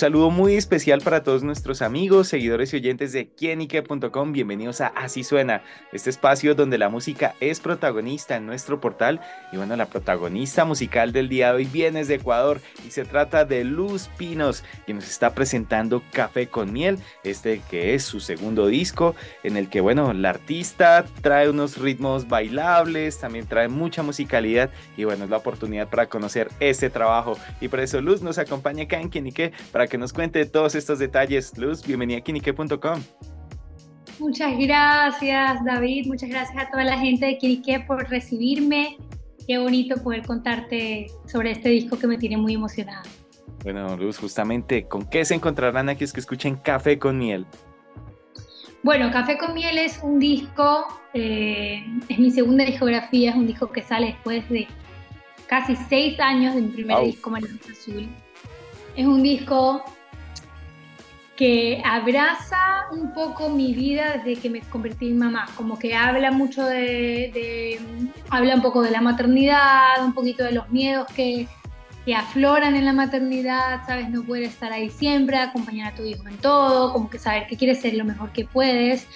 Saludo muy especial para todos nuestros amigos, seguidores y oyentes de quienique.com. Bienvenidos a Así Suena, este espacio donde la música es protagonista en nuestro portal. Y bueno, la protagonista musical del día de hoy viene de Ecuador y se trata de Luz Pinos, y nos está presentando Café con Miel, este que es su segundo disco, en el que, bueno, la artista trae unos ritmos bailables, también trae mucha musicalidad y bueno, es la oportunidad para conocer ese trabajo. Y por eso Luz nos acompaña acá en Quienique para que nos cuente todos estos detalles. Luz, bienvenida a Kinique.com. Muchas gracias, David. Muchas gracias a toda la gente de Kinique por recibirme. Qué bonito poder contarte sobre este disco que me tiene muy emocionada. Bueno, Luz, justamente, ¿con qué se encontrarán aquí es que escuchen Café con Miel? Bueno, Café con Miel es un disco, eh, es mi segunda discografía, es un disco que sale después de casi seis años de mi primer disco, Mariposa Azul. Es un disco que abraza un poco mi vida desde que me convertí en mamá, como que habla mucho de, habla un poco de la maternidad, un poquito de los miedos que, afloran en la maternidad, sabes, no puedes estar ahí siempre, acompañar a tu hijo en todo, como que saber que quieres ser lo mejor que puedes,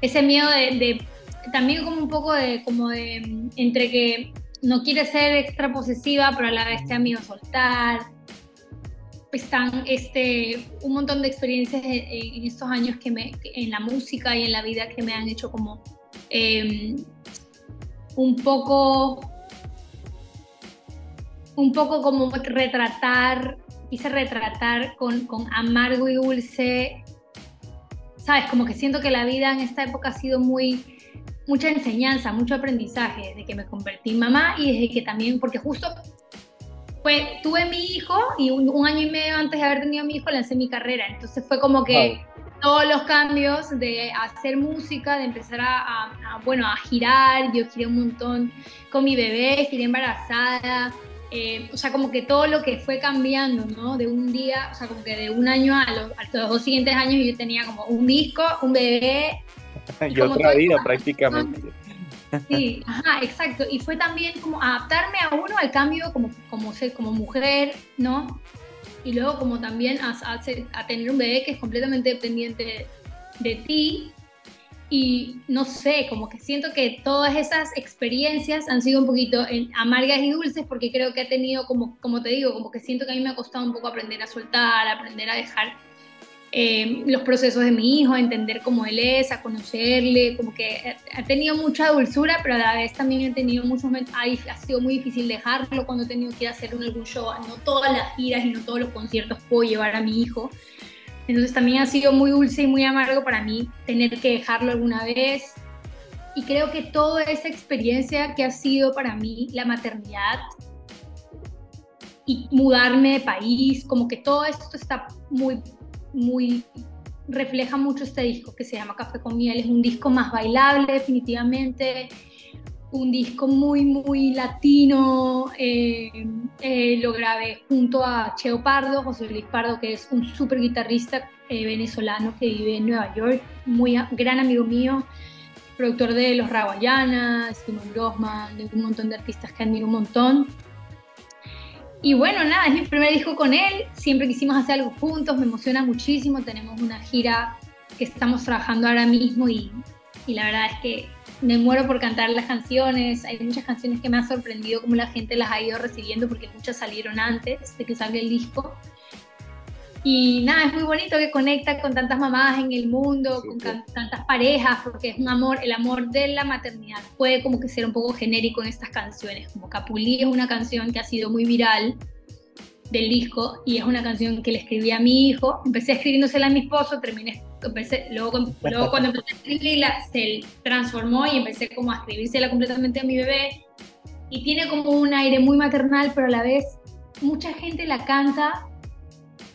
ese miedo de, también como un poco de, como de, entre que no quieres ser extra posesiva, pero a la vez te da miedo soltar, están este, un montón de experiencias en, estos años que me, en la música y en la vida que me han hecho como em, un poco un poco como retratar, quise retratar con, con amargo y dulce, sabes, como que siento que la vida en esta época ha sido muy, mucha enseñanza, mucho aprendizaje, desde que me convertí en mamá y desde que también, porque justo pues tuve mi hijo y un, año y medio antes de haber tenido mi hijo lancé mi carrera. Entonces fue como que todos los cambios de hacer música, de empezar a, bueno, a girar. Yo giré un montón con mi bebé, giré embarazada. Eh, o sea, como que todo lo que fue cambiando, ¿no? De un día, o sea, como que de un año a los, dos siguientes años yo tenía como un disco, un bebé. y otra vida prácticamente. Sí, ajá, exacto. Y fue también como adaptarme a uno al cambio como, como, ser, como mujer, ¿no? Y luego como también a, tener un bebé que es completamente dependiente de, ti. Y no sé, como que siento que todas esas experiencias han sido un poquito amargas y dulces porque creo que he tenido, como, como te digo, como que siento que a mí me ha costado un poco aprender a soltar, aprender a dejar eh, los procesos de mi hijo, a entender cómo él es, a conocerle, como que ha tenido mucha dulzura, pero a la vez también he tenido muchos momentos, ha sido muy difícil dejarlo cuando he tenido que ir a hacer algún show, no todas las giras y no todos los conciertos puedo llevar a mi hijo. Entonces también ha sido muy dulce y muy amargo para mí tener que dejarlo alguna vez. Y creo que toda esa experiencia que ha sido para mí la maternidad y mudarme de país, como que todo esto está muy muy refleja mucho este disco que se llama Café con Miel. Es un disco más bailable, definitivamente. Un disco muy, muy latino. Eh, eh, lo grabé junto a Cheo Pardo, José Luis Pardo, que es un súper guitarrista eh, venezolano que vive en Nueva York, muy gran amigo mío, productor de Los Raguayanas, Simon Grossman, de un montón de artistas que admiro un montón. Y bueno, nada, es mi primer disco con él, siempre quisimos hacer algo juntos, me emociona muchísimo, tenemos una gira que estamos trabajando ahora mismo y, y la verdad es que me muero por cantar las canciones, hay muchas canciones que me han sorprendido cómo la gente las ha ido recibiendo porque muchas salieron antes de que salga el disco y nada, es muy bonito que conecta con tantas mamás en el mundo, con tantas parejas, porque es un amor, el amor de la maternidad. Puede como que ser un poco genérico en estas canciones, como Capulí es una canción que ha sido muy viral del disco y es una canción que le escribí a mi hijo. Empecé escribiéndosela a mi esposo, terminé, empecé, luego, luego cuando empecé a escribirla se transformó y empecé como a escribírsela completamente a mi bebé. Y tiene como un aire muy maternal, pero a la vez mucha gente la canta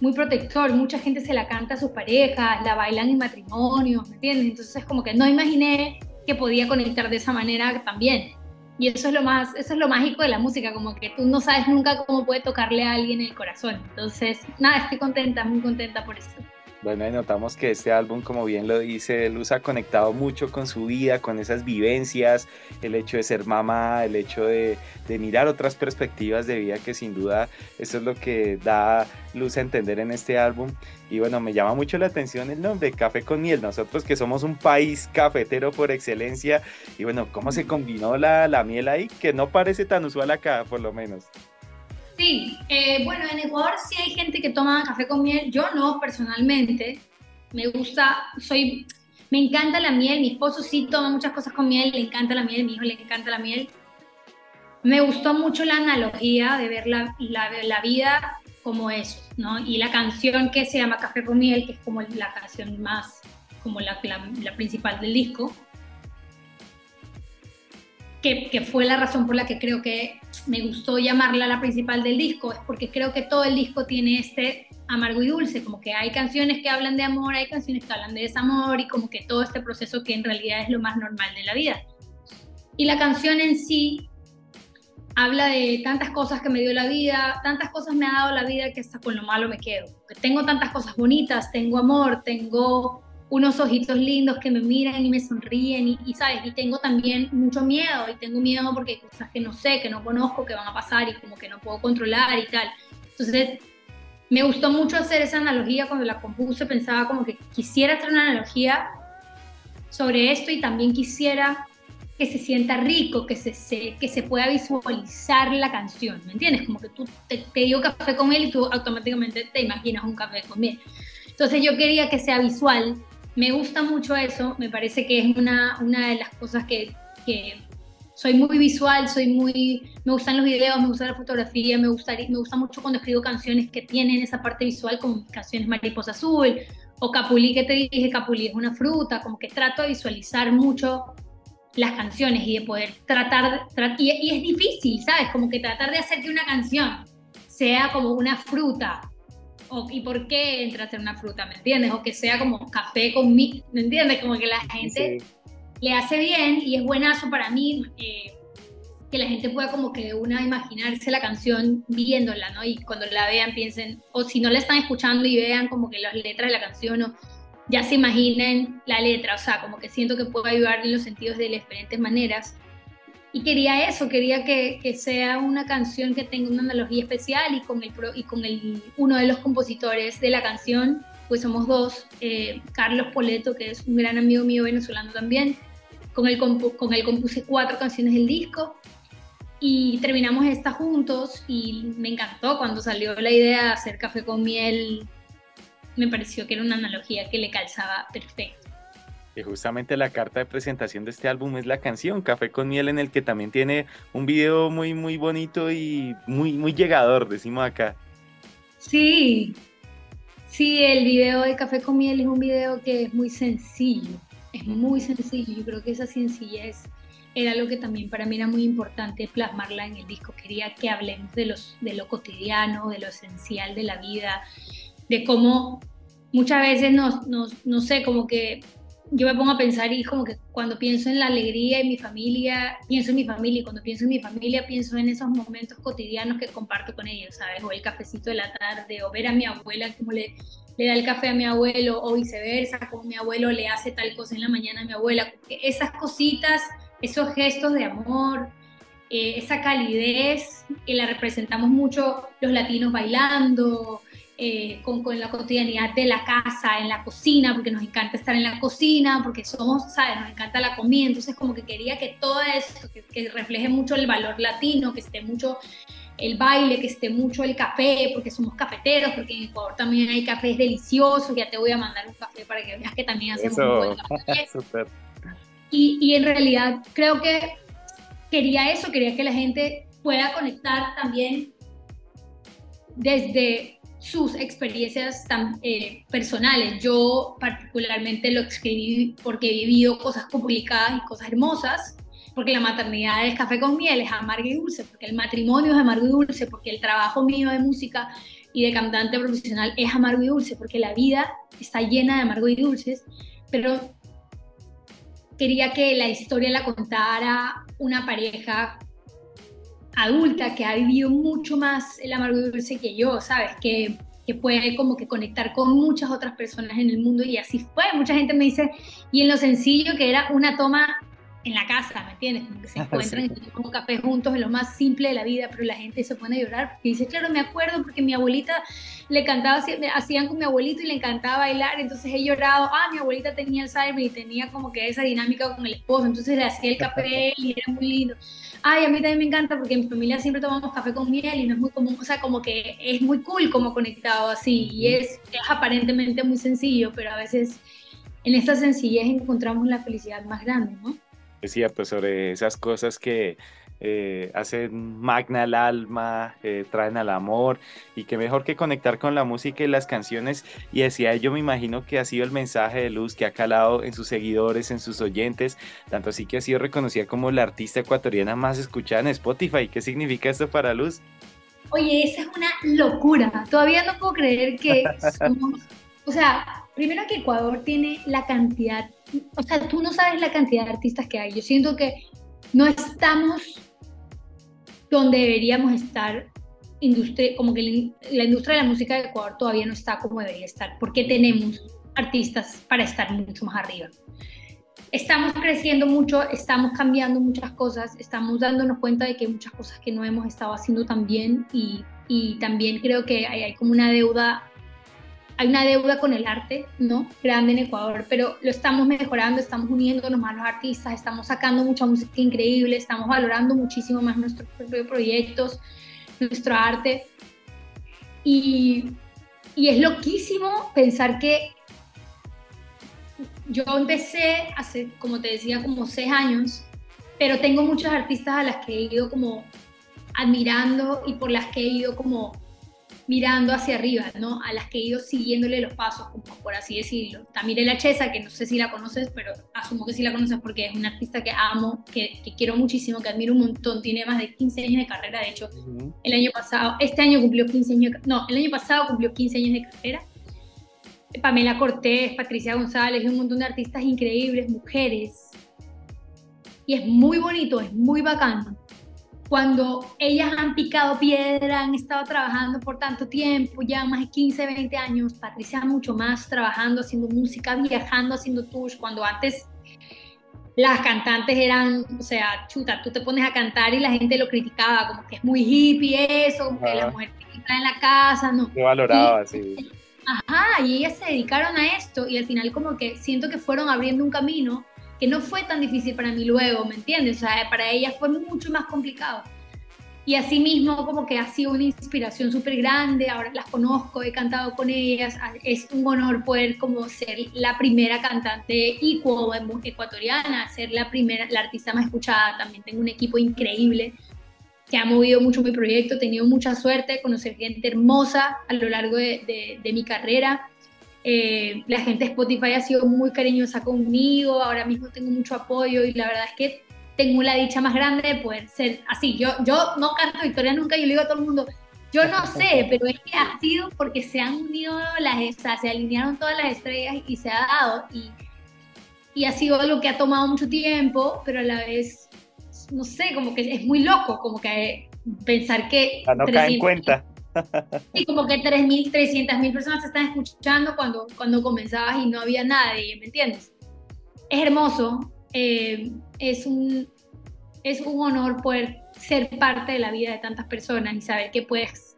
muy protector, mucha gente se la canta a sus parejas, la bailan en matrimonios, ¿me entiendes? Entonces como que no imaginé que podía conectar de esa manera también. Y eso es lo más, eso es lo mágico de la música, como que tú no sabes nunca cómo puede tocarle a alguien el corazón. Entonces, nada, estoy contenta, muy contenta por esto. Bueno, notamos que este álbum, como bien lo dice, Luz ha conectado mucho con su vida, con esas vivencias, el hecho de ser mamá, el hecho de, de, mirar otras perspectivas de vida, que sin duda eso es lo que da Luz a entender en este álbum. Y bueno, me llama mucho la atención el nombre, Café con Miel. Nosotros que somos un país cafetero por excelencia, y bueno, ¿cómo se combinó la, la miel ahí? Que no parece tan usual acá, por lo menos. Sí, eh, bueno, en Ecuador sí hay gente que toma café con miel. Yo no, personalmente. Me gusta, soy, me encanta la miel. Mi esposo sí toma muchas cosas con miel, le encanta la miel, mi hijo le encanta la miel. Me gustó mucho la analogía de ver la, la, vida como eso, ¿no? Y la canción que se llama Café con miel, que es como la canción más, como la, la, la principal del disco, que, que, fue la razón por la que creo que me gustó llamarla la principal del disco, es porque creo que todo el disco tiene este amargo y dulce, como que hay canciones que hablan de amor, hay canciones que hablan de desamor y como que todo este proceso que en realidad es lo más normal de la vida. Y la canción en sí habla de tantas cosas que me dio la vida, tantas cosas me ha dado la vida que hasta con lo malo me quedo. Tengo tantas cosas bonitas, tengo amor, tengo unos ojitos lindos que me miran y me sonríen y, sabes, y tengo también mucho miedo y tengo miedo porque hay cosas que no sé, que no conozco, que van a pasar y como que no puedo controlar y tal. Entonces, me gustó mucho hacer esa analogía cuando la compuse, pensaba como que quisiera hacer una analogía sobre esto y también quisiera que se sienta rico, que se, que se pueda visualizar la canción, ¿me entiendes? Como que tú te, te digo café con él y tú automáticamente te imaginas un café con. Entonces yo quería que sea visual, me gusta mucho eso, me parece que es una, una de las cosas que, que, soy muy visual, soy muy, me gustan los videos, me gusta la fotografía, me gusta, me gusta mucho cuando escribo canciones que tienen esa parte visual, como canciones Mariposa Azul o Capulí, que te dije, Capulí es una fruta, como que trato de visualizar mucho las canciones y de poder tratar, y, y es difícil, ¿sabes? Como que tratar de hacer que una canción sea como una fruta ¿y por qué entra a ser una fruta? ¿Me entiendes? O que sea como café con mi, ¿me entiendes? Como que la gente le hace bien y es buenazo para mí eh, que la gente pueda como que de una imaginarse la canción viéndola, ¿no? Y cuando la vean piensen, o si no la están escuchando y vean como que las letras de la canción o ya se imaginen la letra, o sea, como que siento que puedo ayudar en los sentidos de diferentes maneras. Y quería eso, quería que, que, sea una canción que tenga una analogía especial y con, el, y con el, uno de los compositores de la canción, pues somos dos, eh, Carlos Poleto, que es un gran amigo mío venezolano también, con él, con él compuse cuatro canciones del disco y terminamos esta juntos y me encantó cuando salió la idea de hacer café con miel, me pareció que era una analogía que le calzaba perfecto. Y justamente la carta de presentación de este álbum es la canción Café con Miel, en el que también tiene un video muy, muy bonito y muy, muy llegador, decimos acá. Sí, sí, el video de Café con Miel es un video que es muy sencillo, es muy sencillo. Yo creo que esa sencillez era lo que también para mí era muy importante plasmarla en el disco. Quería que hablemos de, los, de lo cotidiano, de lo esencial de la vida, de cómo muchas veces nos, nos no sé, como que yo me pongo a pensar y como que cuando pienso en la alegría en mi familia, pienso en mi familia y cuando pienso en mi familia pienso en esos momentos cotidianos que comparto con ellos, ¿sabes? O el cafecito de la tarde, o ver a mi abuela como le, le da el café a mi abuelo, o viceversa, como mi abuelo le hace tal cosa en la mañana a mi abuela. Esas cositas, esos gestos de amor, eh, esa calidez que la representamos mucho los latinos bailando, eh, con, con, la cotidianidad de la casa, en la cocina, porque nos encanta estar en la cocina, porque somos, ¿sabes? Nos encanta la comida, entonces como que quería que todo eso, que, refleje mucho el valor latino, que esté mucho el baile, que esté mucho el café, porque somos cafeteros, porque en Ecuador también hay cafés deliciosos, ya te voy a mandar un café para que veas que también hacemos un buen café. Y, y en realidad creo que quería eso, quería que la gente pueda conectar también desde sus experiencias tan, eh, personales. Yo particularmente lo escribí porque he vivido cosas complicadas y cosas hermosas, porque la maternidad es café con miel, es amargo y dulce, porque el matrimonio es amargo y dulce, porque el trabajo mío de música y de cantante profesional es amargo y dulce, porque la vida está llena de amargo y dulces, pero quería que la historia la contara una pareja adulta que ha vivido mucho más el amargo y dulce que yo, ¿sabes? Que, que puede como que conectar con muchas otras personas en el mundo y así fue. Mucha gente me dice, y en lo sencillo que era una toma en la casa, ¿me entiendes? Como que se encuentran y toman café juntos, es lo más simple de la vida, pero la gente se pone a llorar porque dice, claro, me acuerdo porque mi abuelita le cantaba, hacían con mi abuelito y le encantaba bailar, entonces he llorado, ah, mi abuelita tenía Alzheimer y tenía como que esa dinámica con el esposo, entonces le hacía el café y era muy lindo. Ay, a mí también me encanta porque en mi familia siempre tomamos café con miel y no es muy común, o sea, como que es muy cool como conectado así y es, es aparentemente muy sencillo, pero a veces en esta sencillez encontramos la felicidad más grande, ¿no? Es cierto, sobre esas cosas que eh, hacen magna el alma, eh, traen al amor y que mejor que conectar con la música y las canciones. Y decía yo me imagino que ha sido el mensaje de luz que ha calado en sus seguidores, en sus oyentes, tanto así que ha sido reconocida como la artista ecuatoriana más escuchada en Spotify. ¿Qué significa esto para Luz? Oye, esa es una locura. Todavía no puedo creer que somos, o sea, primero que Ecuador tiene la cantidad o sea, tú no sabes la cantidad de artistas que hay. Yo siento que no estamos donde deberíamos estar, industria, como que la, industria de la música de Ecuador todavía no está como debería estar, porque tenemos artistas para estar mucho más arriba. Estamos creciendo mucho, estamos cambiando muchas cosas, estamos dándonos cuenta de que hay muchas cosas que no hemos estado haciendo tan bien y, también creo que hay, hay como una deuda hay una deuda con el arte, ¿no? Grande en Ecuador, pero lo estamos mejorando, estamos uniéndonos más los artistas, estamos sacando mucha música increíble, estamos valorando muchísimo más nuestros proyectos, nuestro arte. Y, y es loquísimo pensar que yo empecé hace, como te decía, como seis años, pero tengo muchas artistas a las que he ido como admirando y por las que he ido como mirando hacia arriba, ¿no? A las que he ido siguiéndole los pasos, como por así decirlo. También La Chesa, que no sé si la conoces, pero asumo que sí la conoces porque es una artista que amo, que, quiero muchísimo, que admiro un montón. Tiene más de 15 años de carrera, de hecho, el año pasado, este año cumplió 15 años, no, el año pasado cumplió 15 años de carrera. Pamela Cortés, Patricia González, un montón de artistas increíbles, mujeres. Y es muy bonito, es muy bacano cuando ellas han picado piedra, han estado trabajando por tanto tiempo, ya más de 15, 20 años, Patricia mucho más trabajando, haciendo música, viajando, haciendo tours, cuando antes las cantantes eran, o sea, chuta, tú te pones a cantar y la gente lo criticaba, como que es muy hippie eso, como que la mujer está en la casa, ¿no? Qué valoraba, sí. Ajá, y ellas se dedicaron a esto y al final como que siento que fueron abriendo un camino no fue tan difícil para mí luego, ¿me entiendes? O sea, para ellas fue mucho más complicado. Y así mismo como que ha sido una inspiración súper grande, ahora las conozco, he cantado con ellas, es un honor poder como ser la primera cantante ecuatoriana, ser la primera, la artista más escuchada, también tengo un equipo increíble que ha movido mucho mi proyecto, he tenido mucha suerte de conocer gente hermosa a lo largo de mi carrera, eh, la gente de Spotify ha sido muy cariñosa conmigo, ahora mismo tengo mucho apoyo y la verdad es que tengo la dicha más grande de poder ser así. Yo, yo no canto Victoria nunca, yo le digo a todo el mundo, yo no sé, pero es que ha sido porque se han unido las, se alinearon todas las estrellas y se ha dado. Y, y ha sido algo que ha tomado mucho tiempo, pero a la vez, no sé, como que es muy loco, como que pensar que... no cae en cuenta. Y como que 3.000, 300.000 personas te están escuchando cuando, cuando comenzabas y no había nadie, ¿me entiendes? Es hermoso, eh, es, un, es un honor poder ser parte de la vida de tantas personas y saber que puedes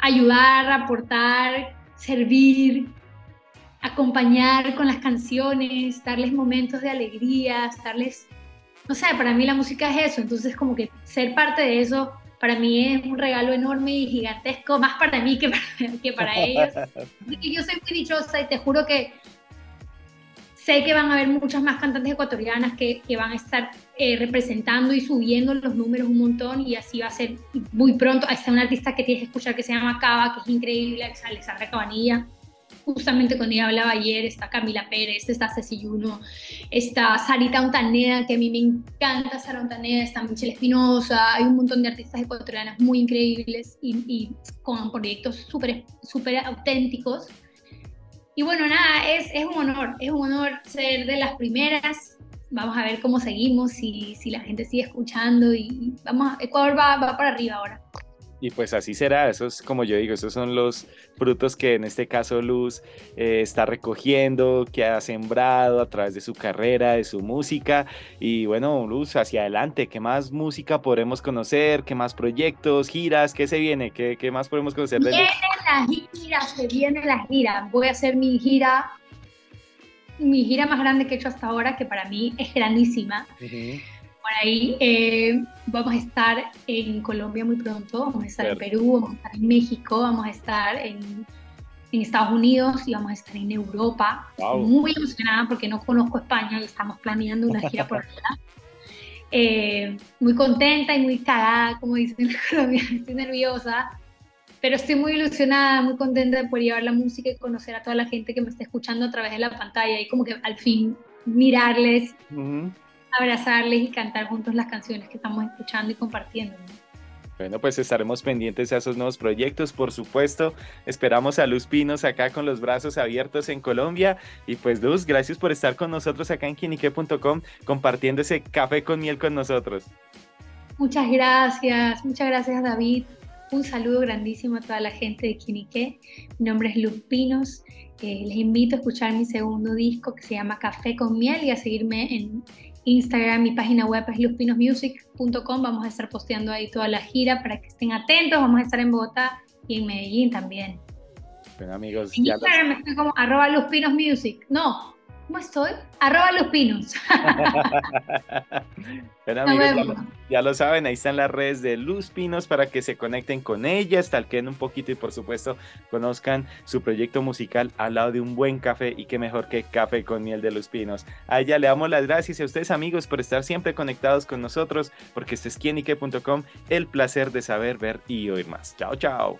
ayudar, aportar, servir, acompañar con las canciones, darles momentos de alegría, darles, no sé, para mí la música es eso, entonces como que ser parte de eso para mí es un regalo enorme y gigantesco, más para mí que para, que para ellos. yo soy muy dichosa y te juro que sé que van a haber muchas más cantantes ecuatorianas que, que van a estar eh, representando y subiendo los números un montón y así va a ser muy pronto. Está una artista que tienes que escuchar que se llama Cava, que es increíble, Alexandra Cabanilla justamente con ella hablaba ayer, está Camila Pérez, está Ceci está Sarita Ontaneda, que a mí me encanta Sara Ontaneda, está Michelle Espinosa, hay un montón de artistas ecuatorianas muy increíbles y, con proyectos súper super auténticos. y bueno, nada, es, es un honor, es un honor ser de las primeras. Vamos a ver cómo seguimos, si, si la gente sigue escuchando y vamos, Ecuador va, va para arriba ahora. Y pues así será, eso es como yo digo, esos son los frutos que en este caso Luz eh, está recogiendo, que ha sembrado a través de su carrera, de su música. Y bueno, Luz, hacia adelante, ¿qué más música podremos conocer? ¿Qué más proyectos, giras? ¿Qué se viene? ¿Qué, qué más podemos conocer de Luz? Viene la gira, se viene la gira. Voy a hacer mi gira, mi gira más grande que he hecho hasta ahora, que para mí es grandísima por ahí. Eh, vamos a estar en Colombia muy pronto, vamos a estar en Perú, vamos a estar en México, vamos a estar en, en Estados Unidos y vamos a estar en Europa. Estoy muy emocionada porque no conozco España y estamos planeando una gira por allá. Eh, muy contenta y muy cagada, como dicen en Colombia, estoy nerviosa, pero estoy muy ilusionada, muy contenta de poder llevar la música y conocer a toda la gente que me está escuchando a través de la pantalla y como que al fin mirarles abrazarles y cantar juntos las canciones que estamos escuchando y compartiendo. Bueno, pues estaremos pendientes a esos nuevos proyectos, por supuesto. Esperamos a Luz Pinos acá con los brazos abiertos en Colombia. Y pues Luz, gracias por estar con nosotros acá en quinique.com compartiendo ese café con miel con nosotros. Muchas gracias, muchas gracias David. Un saludo grandísimo a toda la gente de Quinique. Mi nombre es Luz Pinos. Eh, les invito a escuchar mi segundo disco que se llama Café con Miel y a seguirme en Instagram, mi página web es luspinosmusic.com. Vamos a estar posteando ahí toda la gira para que estén atentos. Vamos a estar en Bogotá y en Medellín también. Bueno, amigos, en Instagram estoy como arroba luspinosmusic. No, ¿Cómo estoy? Arroba los pinos. ya, lo, saben, ahí están las redes de Luz Pinos para que se conecten con ella, stalkeen un poquito y por supuesto conozcan su proyecto musical al lado de un buen café y qué mejor que café con miel de Luz Pinos. A ella le damos las gracias a ustedes amigos por estar siempre conectados con nosotros porque este es quienique.com, el placer de saber, ver y oír más. Chao, chao.